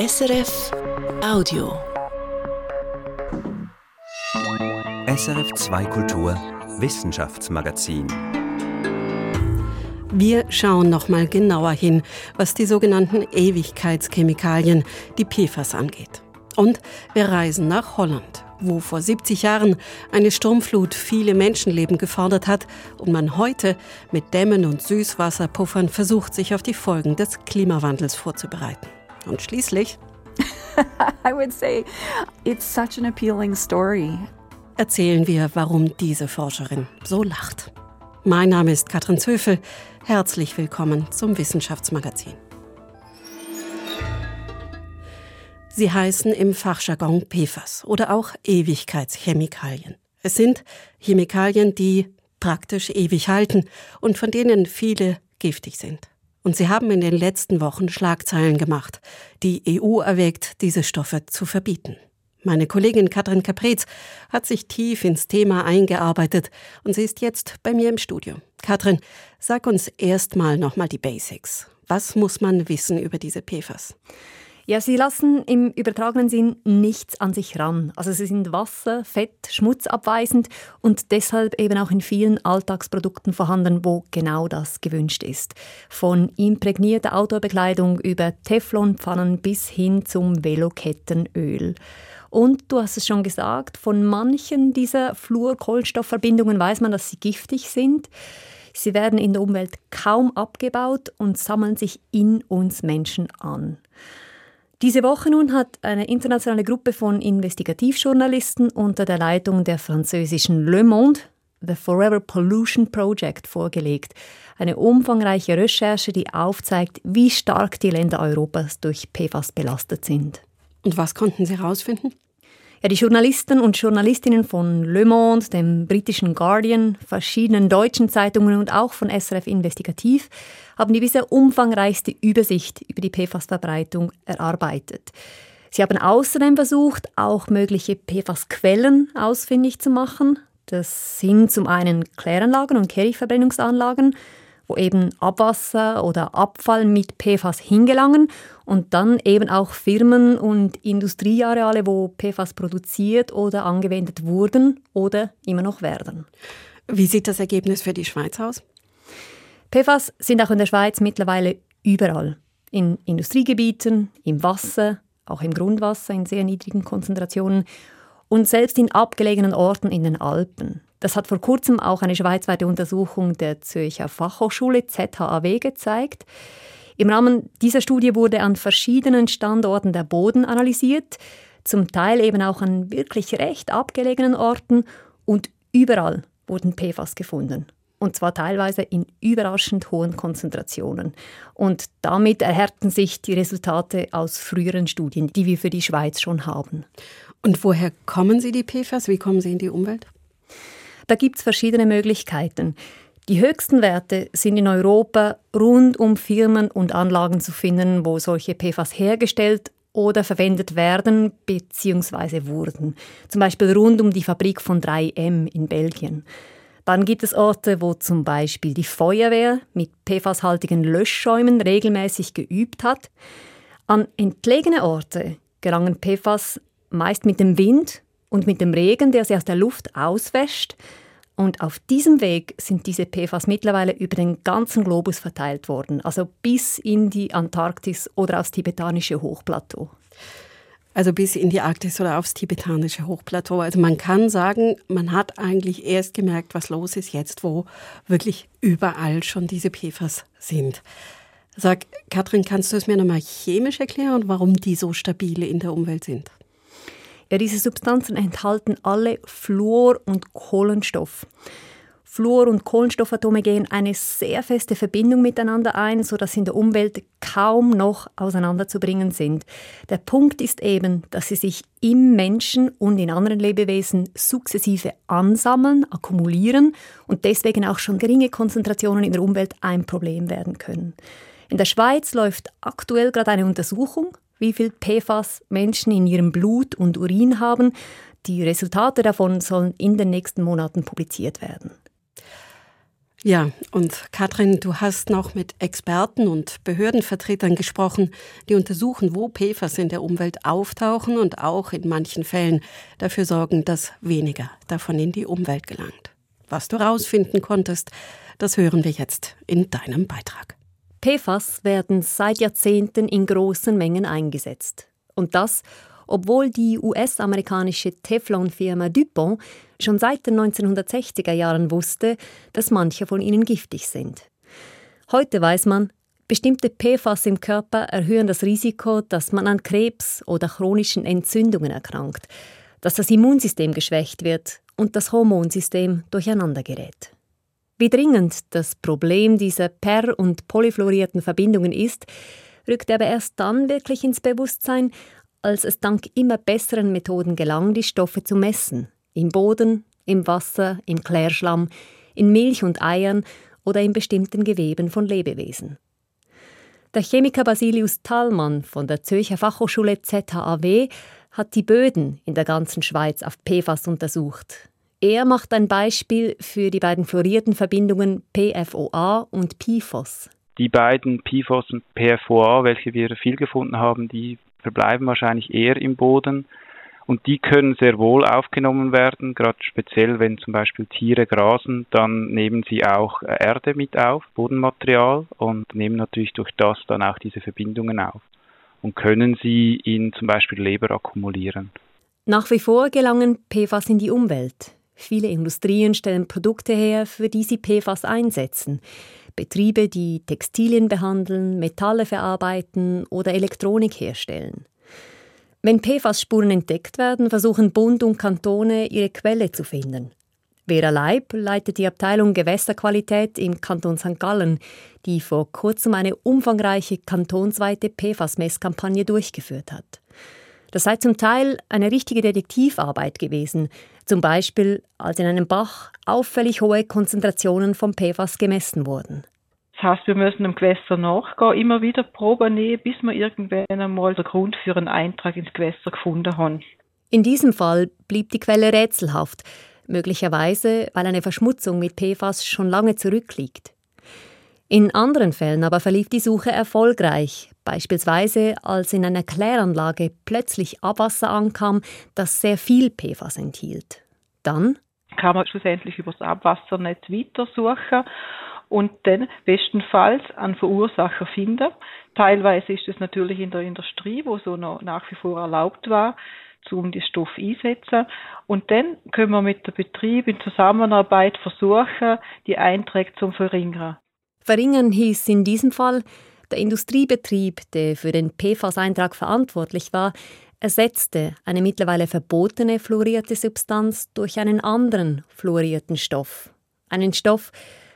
SRF Audio. SRF 2 Kultur Wissenschaftsmagazin. Wir schauen noch mal genauer hin, was die sogenannten Ewigkeitschemikalien, die PFAS angeht. Und wir reisen nach Holland, wo vor 70 Jahren eine Sturmflut viele Menschenleben gefordert hat und man heute mit Dämmen und Süßwasserpuffern versucht, sich auf die Folgen des Klimawandels vorzubereiten. Und schließlich I would say it's such an appealing story. erzählen wir, warum diese Forscherin so lacht. Mein Name ist Katrin Zöfel. Herzlich willkommen zum Wissenschaftsmagazin. Sie heißen im Fachjargon PFAS oder auch Ewigkeitschemikalien. Es sind Chemikalien, die praktisch ewig halten und von denen viele giftig sind. Und sie haben in den letzten Wochen Schlagzeilen gemacht. Die EU erwägt, diese Stoffe zu verbieten. Meine Kollegin Katrin Caprez hat sich tief ins Thema eingearbeitet und sie ist jetzt bei mir im Studio. Katrin, sag uns erstmal nochmal die Basics. Was muss man wissen über diese PFAS? Ja, sie lassen im übertragenen Sinn nichts an sich ran. Also sie sind Wasser, Fett, schmutzabweisend und deshalb eben auch in vielen Alltagsprodukten vorhanden, wo genau das gewünscht ist. Von imprägnierter Outdoorbekleidung über Teflonpfannen bis hin zum Velokettenöl. Und du hast es schon gesagt, von manchen dieser Fluorkohlenstoffverbindungen weiß man, dass sie giftig sind. Sie werden in der Umwelt kaum abgebaut und sammeln sich in uns Menschen an. Diese Woche nun hat eine internationale Gruppe von Investigativjournalisten unter der Leitung der französischen Le Monde The Forever Pollution Project vorgelegt. Eine umfangreiche Recherche, die aufzeigt, wie stark die Länder Europas durch PFAS belastet sind. Und was konnten Sie herausfinden? Ja, die Journalisten und Journalistinnen von Le Monde, dem britischen Guardian, verschiedenen deutschen Zeitungen und auch von SRF Investigativ haben die bisher umfangreichste Übersicht über die PFAS-Verbreitung erarbeitet. Sie haben außerdem versucht, auch mögliche PFAS-Quellen ausfindig zu machen. Das sind zum einen Kläranlagen und Kehrichtverbrennungsanlagen, wo eben Abwasser oder Abfall mit PFAS hingelangen und dann eben auch Firmen und Industrieareale, wo PFAS produziert oder angewendet wurden oder immer noch werden. Wie sieht das Ergebnis für die Schweiz aus? PFAS sind auch in der Schweiz mittlerweile überall. In Industriegebieten, im Wasser, auch im Grundwasser in sehr niedrigen Konzentrationen und selbst in abgelegenen Orten in den Alpen. Das hat vor kurzem auch eine schweizweite Untersuchung der Zürcher Fachhochschule ZHAW gezeigt. Im Rahmen dieser Studie wurde an verschiedenen Standorten der Boden analysiert, zum Teil eben auch an wirklich recht abgelegenen Orten und überall wurden PFAS gefunden. Und zwar teilweise in überraschend hohen Konzentrationen. Und damit erhärten sich die Resultate aus früheren Studien, die wir für die Schweiz schon haben. Und woher kommen Sie, die PFAS? Wie kommen sie in die Umwelt? Da gibt es verschiedene Möglichkeiten. Die höchsten Werte sind in Europa rund um Firmen und Anlagen zu finden, wo solche PFAS hergestellt oder verwendet werden bzw. wurden. Zum Beispiel rund um die Fabrik von 3M in Belgien. Dann gibt es Orte, wo zum Beispiel die Feuerwehr mit PFAS-haltigen Löschschäumen regelmäßig geübt hat. An entlegene Orte gelangen PFAS meist mit dem Wind und mit dem Regen, der sie aus der Luft auswäscht. Und auf diesem Weg sind diese PFAS mittlerweile über den ganzen Globus verteilt worden, also bis in die Antarktis oder aufs tibetanische Hochplateau. Also bis in die Arktis oder aufs tibetanische Hochplateau. Also man kann sagen, man hat eigentlich erst gemerkt, was los ist jetzt, wo wirklich überall schon diese PFAS sind. Sag, Katrin, kannst du es mir nochmal chemisch erklären, warum die so stabile in der Umwelt sind? Ja, diese Substanzen enthalten alle Fluor und Kohlenstoff. Fluor- und Kohlenstoffatome gehen eine sehr feste Verbindung miteinander ein, sodass sie in der Umwelt kaum noch auseinanderzubringen sind. Der Punkt ist eben, dass sie sich im Menschen und in anderen Lebewesen sukzessive ansammeln, akkumulieren und deswegen auch schon geringe Konzentrationen in der Umwelt ein Problem werden können. In der Schweiz läuft aktuell gerade eine Untersuchung, wie viel PFAS Menschen in ihrem Blut und Urin haben. Die Resultate davon sollen in den nächsten Monaten publiziert werden. Ja, und Katrin, du hast noch mit Experten und Behördenvertretern gesprochen, die untersuchen, wo PFAS in der Umwelt auftauchen und auch in manchen Fällen dafür sorgen, dass weniger davon in die Umwelt gelangt. Was du herausfinden konntest, das hören wir jetzt in deinem Beitrag. PFAS werden seit Jahrzehnten in großen Mengen eingesetzt. Und das, obwohl die US-amerikanische Teflon-Firma DuPont schon seit den 1960er Jahren wusste, dass manche von ihnen giftig sind. Heute weiß man, bestimmte PFAS im Körper erhöhen das Risiko, dass man an Krebs oder chronischen Entzündungen erkrankt, dass das Immunsystem geschwächt wird und das Hormonsystem durcheinander gerät. Wie dringend das Problem dieser per- und polyfluorierten Verbindungen ist, rückt aber erst dann wirklich ins Bewusstsein, als es dank immer besseren Methoden gelang, die Stoffe zu messen. Im Boden, im Wasser, im Klärschlamm, in Milch und Eiern oder in bestimmten Geweben von Lebewesen. Der Chemiker Basilius Thalmann von der Zürcher Fachhochschule ZHAW hat die Böden in der ganzen Schweiz auf PFAS untersucht. Er macht ein Beispiel für die beiden fluorierten Verbindungen PFOA und PFOS. Die beiden PFOS und PFOA, welche wir viel gefunden haben, die verbleiben wahrscheinlich eher im Boden. Und die können sehr wohl aufgenommen werden, gerade speziell wenn zum Beispiel Tiere grasen, dann nehmen sie auch Erde mit auf, Bodenmaterial und nehmen natürlich durch das dann auch diese Verbindungen auf und können sie in zum Beispiel Leber akkumulieren. Nach wie vor gelangen PFAS in die Umwelt. Viele Industrien stellen Produkte her, für die sie PFAS einsetzen. Betriebe, die Textilien behandeln, Metalle verarbeiten oder Elektronik herstellen. Wenn PFAS-Spuren entdeckt werden, versuchen Bund und Kantone, ihre Quelle zu finden. Vera Leib leitet die Abteilung Gewässerqualität im Kanton St. Gallen, die vor kurzem eine umfangreiche kantonsweite PFAS-Messkampagne durchgeführt hat. Das sei zum Teil eine richtige Detektivarbeit gewesen, zum Beispiel als in einem Bach auffällig hohe Konzentrationen von PFAS gemessen wurden. Das heißt, wir müssen dem Gewässer nachgehen, immer wieder Proben nehmen, bis wir irgendwann einmal den Grund für einen Eintrag ins Gewässer gefunden haben. In diesem Fall blieb die Quelle rätselhaft, möglicherweise weil eine Verschmutzung mit PFAS schon lange zurückliegt. In anderen Fällen aber verlief die Suche erfolgreich, beispielsweise als in einer Kläranlage plötzlich Abwasser ankam, das sehr viel PFAS enthielt. Dann kann man schlussendlich über das Abwassernetz weitersuchen und dann bestenfalls einen Verursacher finden. Teilweise ist es natürlich in der Industrie, wo so noch nach wie vor erlaubt war, um die Stoff einsetzen. Und dann können wir mit dem Betrieb in Zusammenarbeit versuchen, die Einträge zu verringern. Verringern hieß in diesem Fall, der Industriebetrieb, der für den PFAS-Eintrag verantwortlich war, ersetzte eine mittlerweile verbotene fluorierte Substanz durch einen anderen fluorierten Stoff. Einen Stoff,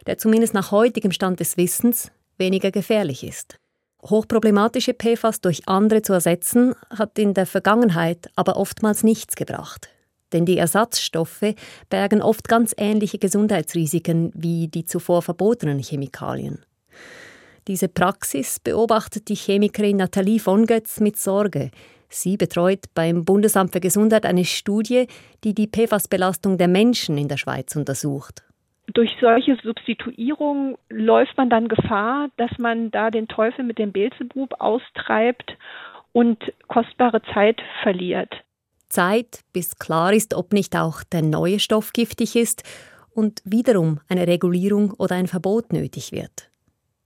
der zumindest nach heutigem Stand des Wissens weniger gefährlich ist. Hochproblematische PFAS durch andere zu ersetzen, hat in der Vergangenheit aber oftmals nichts gebracht. Denn die Ersatzstoffe bergen oft ganz ähnliche Gesundheitsrisiken wie die zuvor verbotenen Chemikalien. Diese Praxis beobachtet die Chemikerin Nathalie von Götz mit Sorge. Sie betreut beim Bundesamt für Gesundheit eine Studie, die die PFAS-Belastung der Menschen in der Schweiz untersucht. Durch solche Substituierung läuft man dann Gefahr, dass man da den Teufel mit dem Beelzebub austreibt und kostbare Zeit verliert. Zeit, bis klar ist, ob nicht auch der neue Stoff giftig ist und wiederum eine Regulierung oder ein Verbot nötig wird.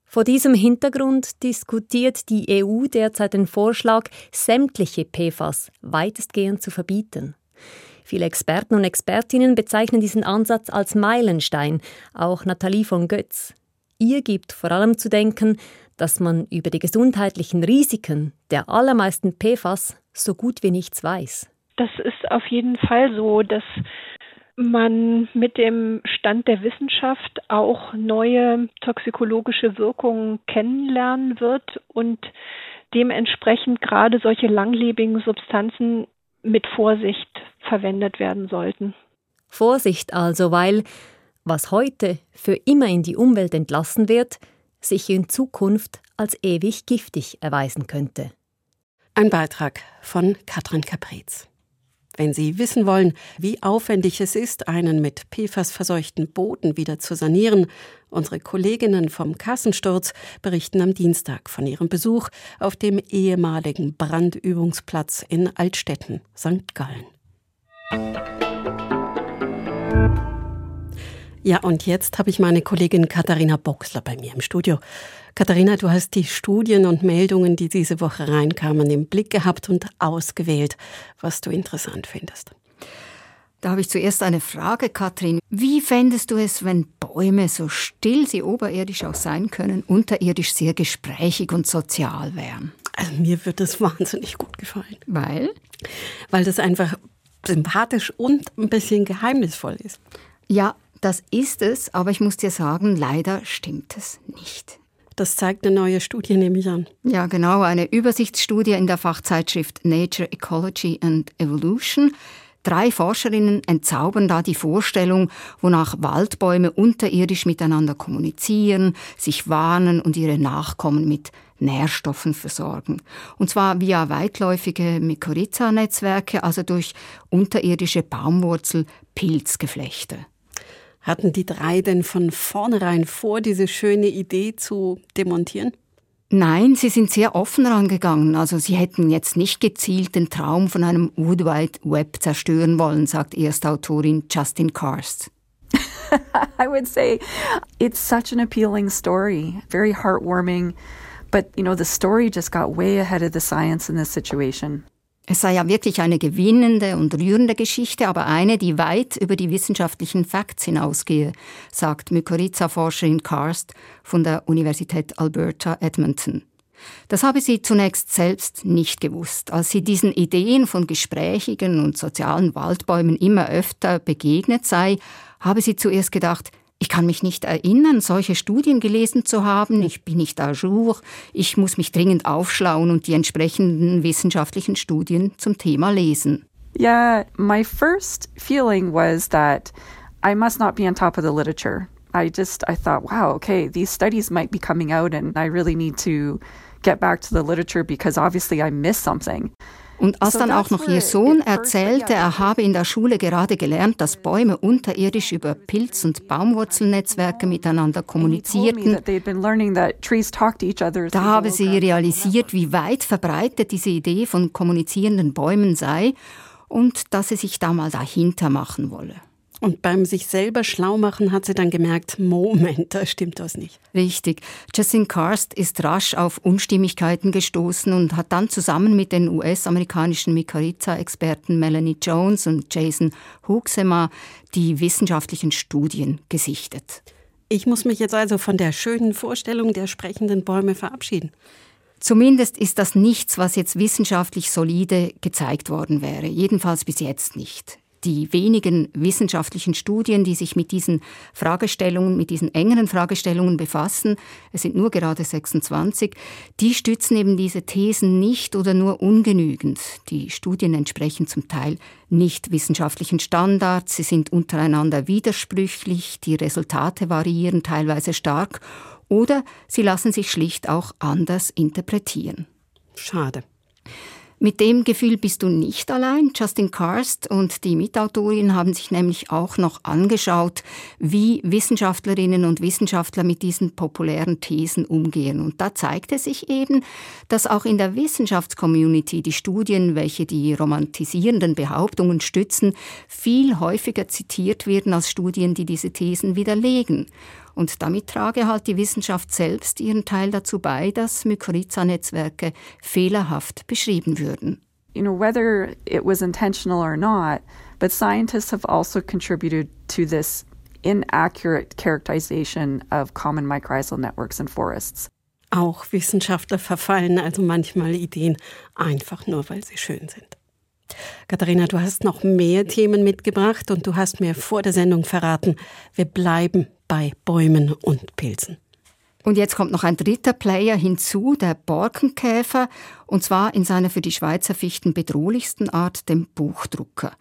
Vor diesem Hintergrund diskutiert die EU derzeit den Vorschlag, sämtliche PFAS weitestgehend zu verbieten. Viele Experten und Expertinnen bezeichnen diesen Ansatz als Meilenstein, auch Nathalie von Götz. Ihr gibt vor allem zu denken, dass man über die gesundheitlichen Risiken der allermeisten PFAS so gut wie nichts weiß. Das ist auf jeden Fall so, dass man mit dem Stand der Wissenschaft auch neue toxikologische Wirkungen kennenlernen wird und dementsprechend gerade solche langlebigen Substanzen mit Vorsicht verwendet werden sollten. Vorsicht also, weil was heute für immer in die Umwelt entlassen wird, sich in Zukunft als ewig giftig erweisen könnte. Ein Beitrag von Katrin Capriz. Wenn Sie wissen wollen, wie aufwendig es ist, einen mit PFAS verseuchten Boden wieder zu sanieren, unsere Kolleginnen vom Kassensturz berichten am Dienstag von ihrem Besuch auf dem ehemaligen Brandübungsplatz in Altstetten, St. Gallen. Ja, und jetzt habe ich meine Kollegin Katharina Boxler bei mir im Studio. Katharina, du hast die Studien und Meldungen, die diese Woche reinkamen, im Blick gehabt und ausgewählt, was du interessant findest. Da habe ich zuerst eine Frage, Katrin. Wie fändest du es, wenn Bäume, so still sie oberirdisch auch sein können, unterirdisch sehr gesprächig und sozial wären? Also mir wird das wahnsinnig gut gefallen. Weil? Weil das einfach sympathisch und ein bisschen geheimnisvoll ist. Ja, das ist es, aber ich muss dir sagen, leider stimmt es nicht. Das zeigt eine neue Studie, nehme ich an. Ja, genau, eine Übersichtsstudie in der Fachzeitschrift Nature Ecology and Evolution. Drei Forscherinnen entzaubern da die Vorstellung, wonach Waldbäume unterirdisch miteinander kommunizieren, sich warnen und ihre Nachkommen mit Nährstoffen versorgen. Und zwar via weitläufige Mykorrhiza-Netzwerke, also durch unterirdische Baumwurzel-Pilzgeflechte. Hatten die drei denn von vornherein vor, diese schöne Idee zu demontieren? Nein, sie sind sehr offen rangegangen. Also sie hätten jetzt nicht gezielt den Traum von einem Wood Wide Web zerstören wollen, sagt Erstautorin Justin Karst. I would say it's such an appealing story, very heartwarming, but you know the story just got way ahead of the science in this situation. Es sei ja wirklich eine gewinnende und rührende Geschichte, aber eine, die weit über die wissenschaftlichen Facts hinausgehe, sagt Mykorrhiza-Forscherin Karst von der Universität Alberta Edmonton. Das habe sie zunächst selbst nicht gewusst. Als sie diesen Ideen von gesprächigen und sozialen Waldbäumen immer öfter begegnet sei, habe sie zuerst gedacht, ich kann mich nicht erinnern, solche Studien gelesen zu haben. Ich bin nicht à jour. Ich muss mich dringend aufschlauen und die entsprechenden wissenschaftlichen Studien zum Thema lesen. Yeah, my first feeling was that I must not be on top of the literature. I just I thought, wow, okay, these studies might be coming out and I really need to get back to the literature because obviously I missed something. Und als dann auch noch ihr Sohn erzählte, er habe in der Schule gerade gelernt, dass Bäume unterirdisch über Pilz- und Baumwurzelnetzwerke miteinander kommunizierten, da habe sie realisiert, wie weit verbreitet diese Idee von kommunizierenden Bäumen sei und dass sie sich da mal dahinter machen wolle. Und beim sich selber schlau machen hat sie dann gemerkt, Moment, da stimmt was nicht. Richtig. Justin Karst ist rasch auf Unstimmigkeiten gestoßen und hat dann zusammen mit den US-amerikanischen Mykorrhiza-Experten Melanie Jones und Jason Huxema die wissenschaftlichen Studien gesichtet. Ich muss mich jetzt also von der schönen Vorstellung der sprechenden Bäume verabschieden. Zumindest ist das nichts, was jetzt wissenschaftlich solide gezeigt worden wäre. Jedenfalls bis jetzt nicht die wenigen wissenschaftlichen Studien, die sich mit diesen Fragestellungen, mit diesen engeren Fragestellungen befassen, es sind nur gerade 26, die stützen eben diese Thesen nicht oder nur ungenügend. Die Studien entsprechen zum Teil nicht wissenschaftlichen Standards, sie sind untereinander widersprüchlich, die Resultate variieren teilweise stark oder sie lassen sich schlicht auch anders interpretieren. Schade. Mit dem Gefühl bist du nicht allein. Justin Karst und die Mitautorin haben sich nämlich auch noch angeschaut, wie Wissenschaftlerinnen und Wissenschaftler mit diesen populären Thesen umgehen. Und da zeigte sich eben, dass auch in der Wissenschaftscommunity die Studien, welche die romantisierenden Behauptungen stützen, viel häufiger zitiert werden als Studien, die diese Thesen widerlegen. Und damit trage halt die Wissenschaft selbst ihren Teil dazu bei, dass Mykorrhiza-Netzwerke fehlerhaft beschrieben würden. You know, whether it was intentional or not, but scientists have also contributed to this inaccurate characterization of common mycorrhizal networks in forests. Auch Wissenschaftler verfallen also manchmal Ideen einfach nur, weil sie schön sind. Katharina, du hast noch mehr Themen mitgebracht und du hast mir vor der Sendung verraten, wir bleiben bei Bäumen und Pilzen. Und jetzt kommt noch ein dritter Player hinzu, der Borkenkäfer, und zwar in seiner für die Schweizer Fichten bedrohlichsten Art, dem Buchdrucker.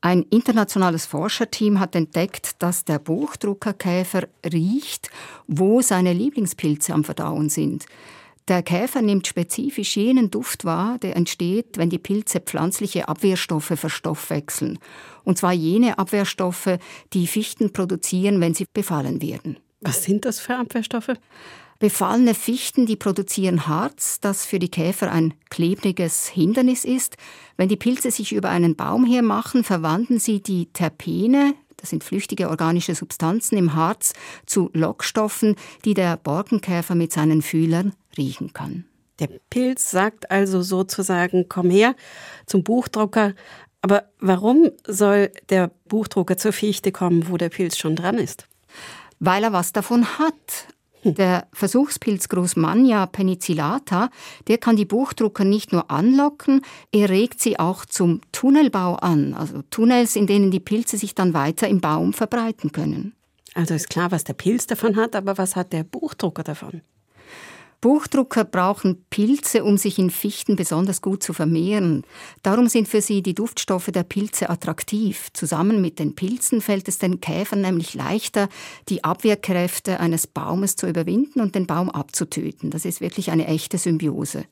Ein internationales Forscherteam hat entdeckt, dass der Buchdruckerkäfer riecht, wo seine Lieblingspilze am Verdauen sind. Der Käfer nimmt spezifisch jenen Duft wahr, der entsteht, wenn die Pilze pflanzliche Abwehrstoffe verstoffwechseln. Und zwar jene Abwehrstoffe, die Fichten produzieren, wenn sie befallen werden. Was sind das für Abwehrstoffe? Befallene Fichten, die produzieren Harz, das für die Käfer ein klebriges Hindernis ist. Wenn die Pilze sich über einen Baum hermachen, verwandeln sie die Terpene, das sind flüchtige organische Substanzen im Harz, zu Lockstoffen, die der Borkenkäfer mit seinen Fühlern riechen kann. Der Pilz sagt also sozusagen, komm her zum Buchdrucker. Aber warum soll der Buchdrucker zur Fichte kommen, wo der Pilz schon dran ist? Weil er was davon hat. Der Versuchspilz Großmania penicillata, der kann die Buchdrucker nicht nur anlocken, er regt sie auch zum Tunnelbau an, also Tunnels, in denen die Pilze sich dann weiter im Baum verbreiten können. Also ist klar, was der Pilz davon hat, aber was hat der Buchdrucker davon? Buchdrucker brauchen Pilze, um sich in Fichten besonders gut zu vermehren. Darum sind für sie die Duftstoffe der Pilze attraktiv. Zusammen mit den Pilzen fällt es den Käfern nämlich leichter, die Abwehrkräfte eines Baumes zu überwinden und den Baum abzutöten. Das ist wirklich eine echte Symbiose.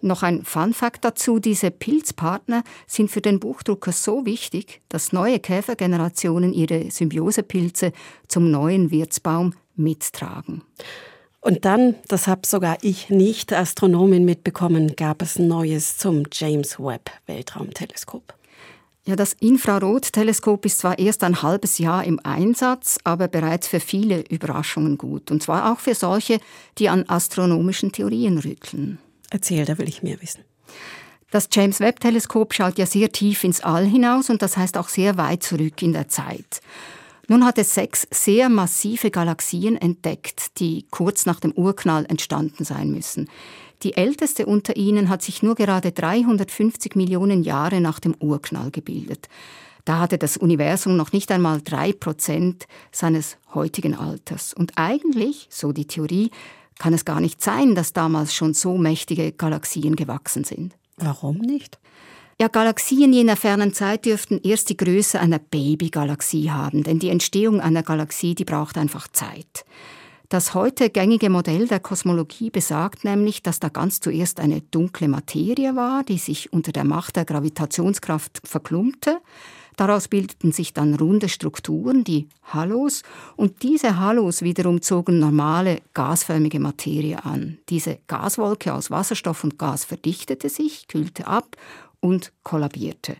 Noch ein Fun Fact dazu, diese Pilzpartner sind für den Buchdrucker so wichtig, dass neue Käfergenerationen ihre Symbiosepilze zum neuen Wirtsbaum mittragen. Und dann, das habe sogar ich nicht Astronomin mitbekommen, gab es Neues zum James Webb Weltraumteleskop. Ja, das Infrarotteleskop ist zwar erst ein halbes Jahr im Einsatz, aber bereits für viele Überraschungen gut. Und zwar auch für solche, die an astronomischen Theorien rütteln. Erzähl, da will ich mehr wissen. Das James Webb Teleskop schaut ja sehr tief ins All hinaus und das heißt auch sehr weit zurück in der Zeit. Nun hat es sechs sehr massive Galaxien entdeckt, die kurz nach dem Urknall entstanden sein müssen. Die älteste unter ihnen hat sich nur gerade 350 Millionen Jahre nach dem Urknall gebildet. Da hatte das Universum noch nicht einmal drei Prozent seines heutigen Alters. Und eigentlich, so die Theorie, kann es gar nicht sein, dass damals schon so mächtige Galaxien gewachsen sind. Warum nicht? Ja, Galaxien jener fernen Zeit dürften erst die Größe einer Babygalaxie haben, denn die Entstehung einer Galaxie, die braucht einfach Zeit. Das heute gängige Modell der Kosmologie besagt nämlich, dass da ganz zuerst eine dunkle Materie war, die sich unter der Macht der Gravitationskraft verklumpte. Daraus bildeten sich dann runde Strukturen, die Halos, und diese Halos wiederum zogen normale gasförmige Materie an. Diese Gaswolke aus Wasserstoff und Gas verdichtete sich, kühlte ab und kollabierte.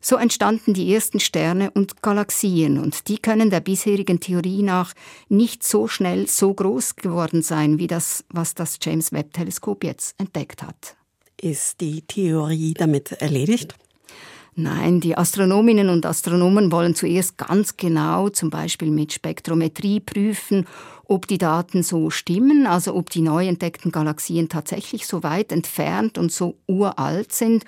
So entstanden die ersten Sterne und Galaxien und die können der bisherigen Theorie nach nicht so schnell so groß geworden sein, wie das, was das James Webb Teleskop jetzt entdeckt hat. Ist die Theorie damit erledigt? Nein, die Astronominnen und Astronomen wollen zuerst ganz genau, zum Beispiel mit Spektrometrie, prüfen, ob die Daten so stimmen, also ob die neu entdeckten Galaxien tatsächlich so weit entfernt und so uralt sind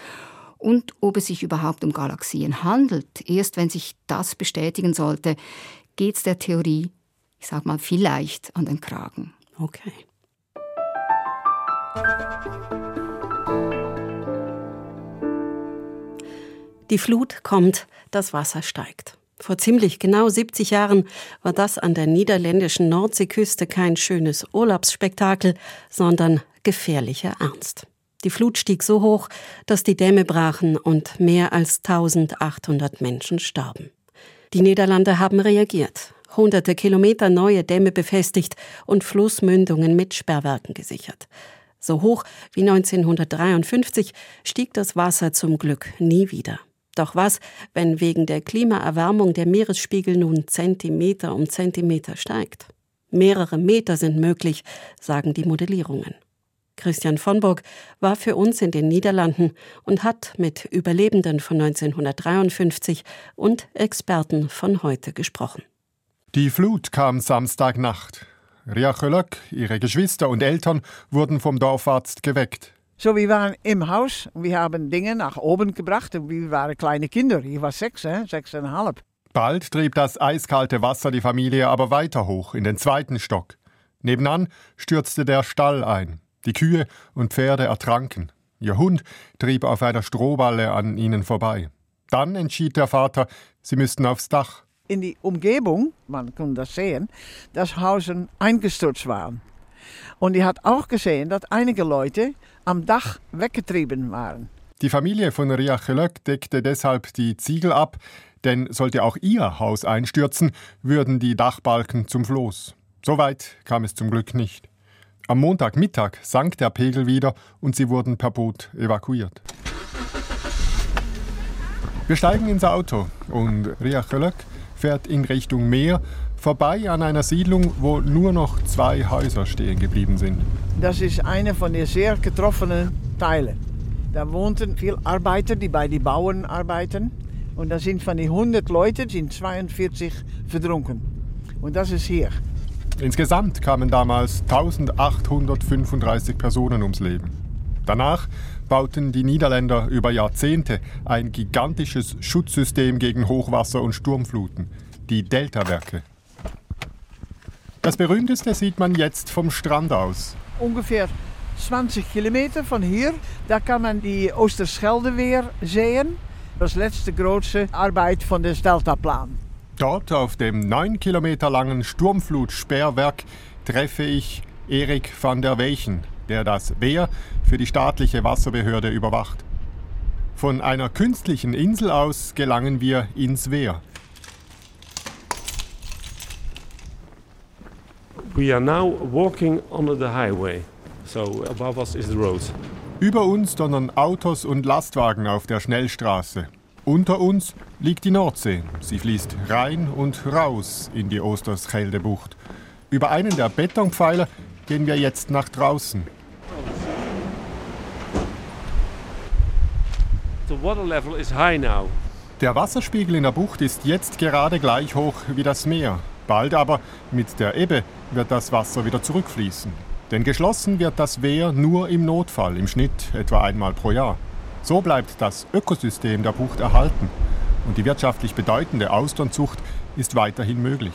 und ob es sich überhaupt um Galaxien handelt. Erst wenn sich das bestätigen sollte, geht es der Theorie, ich sag mal, vielleicht an den Kragen. Okay. Die Flut kommt, das Wasser steigt. Vor ziemlich genau 70 Jahren war das an der niederländischen Nordseeküste kein schönes Urlaubsspektakel, sondern gefährlicher Ernst. Die Flut stieg so hoch, dass die Dämme brachen und mehr als 1800 Menschen starben. Die Niederlande haben reagiert, hunderte Kilometer neue Dämme befestigt und Flussmündungen mit Sperrwerken gesichert. So hoch wie 1953 stieg das Wasser zum Glück nie wieder. Doch was, wenn wegen der Klimaerwärmung der Meeresspiegel nun Zentimeter um Zentimeter steigt? Mehrere Meter sind möglich, sagen die Modellierungen. Christian von Burg war für uns in den Niederlanden und hat mit Überlebenden von 1953 und Experten von heute gesprochen. Die Flut kam Samstagnacht. Ria Chölök, ihre Geschwister und Eltern wurden vom Dorfarzt geweckt. So, wir waren im Haus und wir haben Dinge nach oben gebracht. Und wir waren kleine Kinder. Ich war sechs, äh, sechseinhalb. Bald trieb das eiskalte Wasser die Familie aber weiter hoch, in den zweiten Stock. Nebenan stürzte der Stall ein. Die Kühe und Pferde ertranken. Ihr Hund trieb auf einer Strohballe an ihnen vorbei. Dann entschied der Vater, sie müssten aufs Dach. In die Umgebung, man konnte das sehen, dass Hausen eingestürzt waren. Und die hat auch gesehen, dass einige Leute am Dach weggetrieben waren. Die Familie von Riachelöck deckte deshalb die Ziegel ab, denn sollte auch ihr Haus einstürzen, würden die Dachbalken zum Floß. So weit kam es zum Glück nicht. Am Montagmittag sank der Pegel wieder und sie wurden per Boot evakuiert. Wir steigen ins Auto und Riachelöck fährt in Richtung Meer, vorbei an einer Siedlung, wo nur noch zwei Häuser stehen geblieben sind. Das ist eine von den sehr getroffenen Teilen. Da wohnten viele Arbeiter, die bei den Bauern arbeiten. Und da sind von den 100 Leuten sind 42 verdrunken. Und das ist hier. Insgesamt kamen damals 1835 Personen ums Leben. Danach bauten die Niederländer über Jahrzehnte ein gigantisches Schutzsystem gegen Hochwasser und Sturmfluten, die Deltawerke. Das berühmteste sieht man jetzt vom Strand aus. Ungefähr 20 Kilometer von hier, da kann man die Oosterschelde sehen. Das letzte große Arbeit von des Deltaplan. Dort auf dem 9 Kilometer langen Sturmflutsperrwerk treffe ich Erik van der Weichen, der das Wehr für die staatliche Wasserbehörde überwacht. Von einer künstlichen Insel aus gelangen wir ins Wehr. We are now walking under the highway. So above us is the road. Über uns donnern Autos und Lastwagen auf der Schnellstraße. Unter uns liegt die Nordsee. Sie fließt rein und raus in die Osterschelde-Bucht. Über einen der Betonpfeiler gehen wir jetzt nach draußen. The water level is high now. Der Wasserspiegel in der Bucht ist jetzt gerade gleich hoch wie das Meer. Bald aber mit der Ebbe wird das Wasser wieder zurückfließen. Denn geschlossen wird das Wehr nur im Notfall, im Schnitt etwa einmal pro Jahr. So bleibt das Ökosystem der Bucht erhalten und die wirtschaftlich bedeutende Austernzucht ist weiterhin möglich.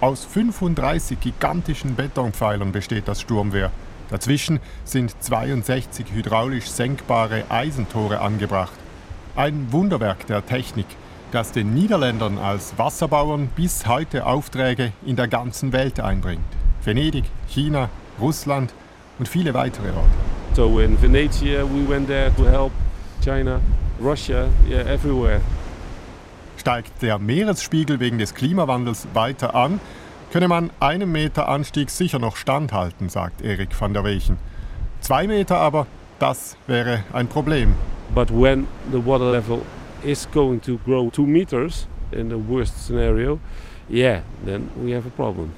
Aus 35 gigantischen Betonpfeilern besteht das Sturmwehr. Dazwischen sind 62 hydraulisch senkbare Eisentore angebracht. Ein Wunderwerk der Technik, das den Niederländern als Wasserbauern bis heute Aufträge in der ganzen Welt einbringt. Venedig, China, Russland und viele weitere Orte. So in Venezia we went there to help China, Russia, yeah, everywhere. Steigt der Meeresspiegel wegen des Klimawandels weiter an, könne man einem Meter Anstieg sicher noch standhalten, sagt Erik van der Weichen. Zwei Meter aber, das wäre ein Problem. But when the water level is going to grow two meters in the worst scenario, yeah, then we have a problem.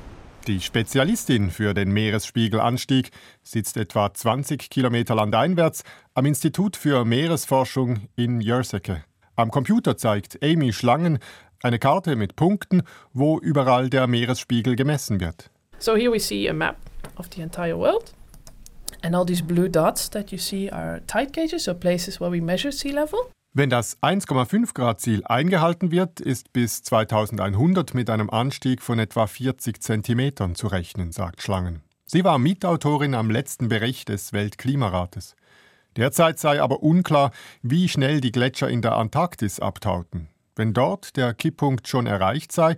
Die Spezialistin für den Meeresspiegelanstieg sitzt etwa 20 Kilometer landeinwärts am Institut für Meeresforschung in Jerseke. Am Computer zeigt Amy Schlangen eine Karte mit Punkten, wo überall der Meeresspiegel gemessen wird. So here we see a map of the entire world. And all these blue dots that you see are tide gauges, so places where we measure sea level. Wenn das 1,5 Grad Ziel eingehalten wird, ist bis 2100 mit einem Anstieg von etwa 40 Zentimetern zu rechnen, sagt Schlangen. Sie war Mitautorin am letzten Bericht des Weltklimarates. Derzeit sei aber unklar, wie schnell die Gletscher in der Antarktis abtauten. Wenn dort der Kipppunkt schon erreicht sei,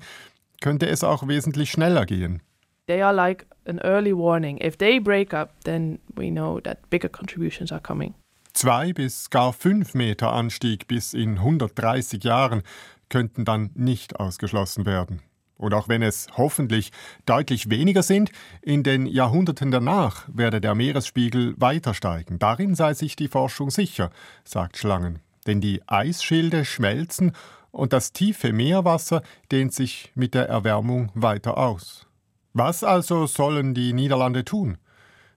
könnte es auch wesentlich schneller gehen. They are like an early warning. If they break up, then we know that bigger contributions are coming. Zwei bis gar fünf Meter Anstieg bis in 130 Jahren könnten dann nicht ausgeschlossen werden. Und auch wenn es hoffentlich deutlich weniger sind, in den Jahrhunderten danach werde der Meeresspiegel weiter steigen. Darin sei sich die Forschung sicher, sagt Schlangen. Denn die Eisschilde schmelzen und das tiefe Meerwasser dehnt sich mit der Erwärmung weiter aus. Was also sollen die Niederlande tun?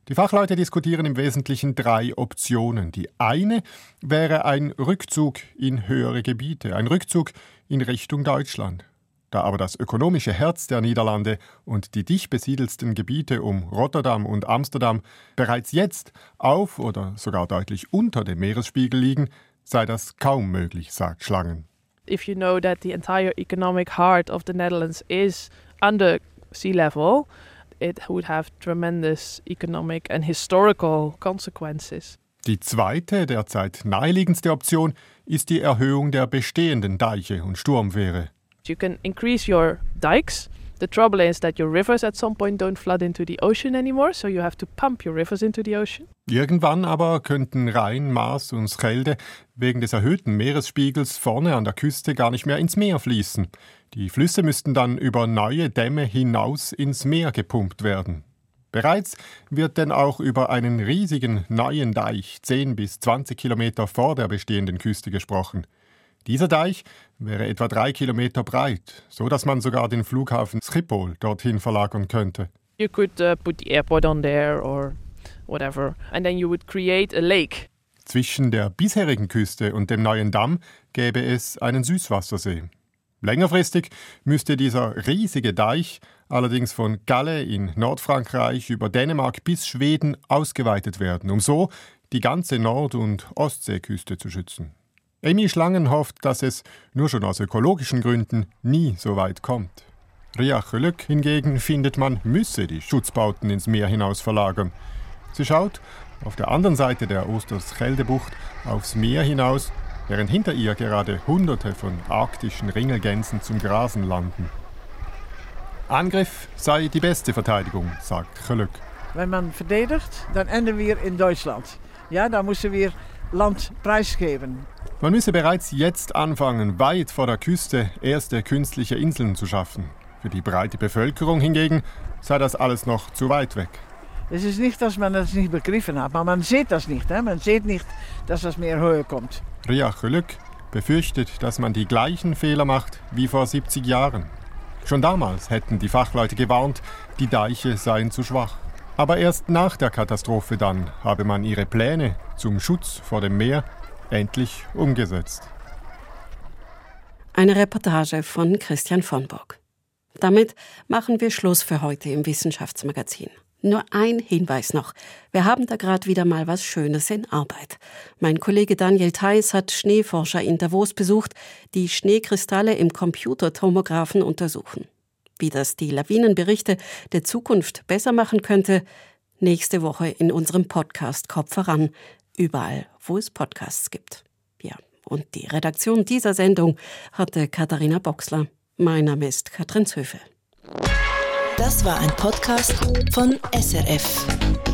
Die Fachleute diskutieren im Wesentlichen drei Optionen. Die eine wäre ein Rückzug in höhere Gebiete, ein Rückzug in Richtung Deutschland. Da aber das ökonomische Herz der Niederlande und die dicht besiedelsten Gebiete um Rotterdam und Amsterdam bereits jetzt auf oder sogar deutlich unter dem Meeresspiegel liegen, sei das kaum möglich, sagt Schlangen. If you know that the entire economic heart of the Netherlands is under sea level, it would have tremendous economic and historical consequences. Die zweite, derzeit naheliegendste Option ist die Erhöhung der bestehenden Deiche und Sturmwehre. You can increase your dikes The trouble is that your rivers at some point don't flood into the ocean anymore, so you have to pump your rivers into the ocean. Irgendwann aber könnten Rhein, Maas und Schelde wegen des erhöhten Meeresspiegels vorne an der Küste gar nicht mehr ins Meer fließen. Die Flüsse müssten dann über neue Dämme hinaus ins Meer gepumpt werden. Bereits wird denn auch über einen riesigen neuen Deich 10 bis 20 Kilometer vor der bestehenden Küste gesprochen. Dieser Deich wäre etwa drei Kilometer breit, so dass man sogar den Flughafen Schiphol dorthin verlagern könnte. You could uh, put the airport on there or whatever, and then you would create a lake. Zwischen der bisherigen Küste und dem neuen Damm gäbe es einen Süßwassersee. Längerfristig müsste dieser riesige Deich allerdings von Galle in Nordfrankreich über Dänemark bis Schweden ausgeweitet werden, um so die ganze Nord- und Ostseeküste zu schützen. Amy Schlangen hofft, dass es nur schon aus ökologischen Gründen nie so weit kommt. Ria Chölök hingegen findet, man müsse die Schutzbauten ins Meer hinaus verlagern. Sie schaut auf der anderen Seite der Osterscheldebucht aufs Meer hinaus, während hinter ihr gerade Hunderte von arktischen Ringelgänsen zum Grasen landen. Angriff sei die beste Verteidigung, sagt Chölök. Wenn man verdedigt, dann enden wir in Deutschland. Ja, da müssen wir Land preisgeben. Man müsse bereits jetzt anfangen, weit vor der Küste erste künstliche Inseln zu schaffen. Für die breite Bevölkerung hingegen sei das alles noch zu weit weg. Es ist nicht, dass man das nicht begriffen hat, aber man sieht das nicht. Hè? Man sieht nicht, dass das Meer höher kommt. Ria Chölük befürchtet, dass man die gleichen Fehler macht wie vor 70 Jahren. Schon damals hätten die Fachleute gewarnt, die Deiche seien zu schwach. Aber erst nach der Katastrophe dann habe man ihre Pläne zum Schutz vor dem Meer endlich umgesetzt. Eine Reportage von Christian von Burg. Damit machen wir Schluss für heute im Wissenschaftsmagazin. Nur ein Hinweis noch. Wir haben da gerade wieder mal was Schönes in Arbeit. Mein Kollege Daniel Theis hat Schneeforscher in Davos besucht, die Schneekristalle im Computertomographen untersuchen. Wie das die Lawinenberichte der Zukunft besser machen könnte, nächste Woche in unserem Podcast Kopf voran, überall, wo es Podcasts gibt. Ja, und die Redaktion dieser Sendung hatte Katharina Boxler. Mein Name ist Katrin Zöfel. Das war ein Podcast von SRF.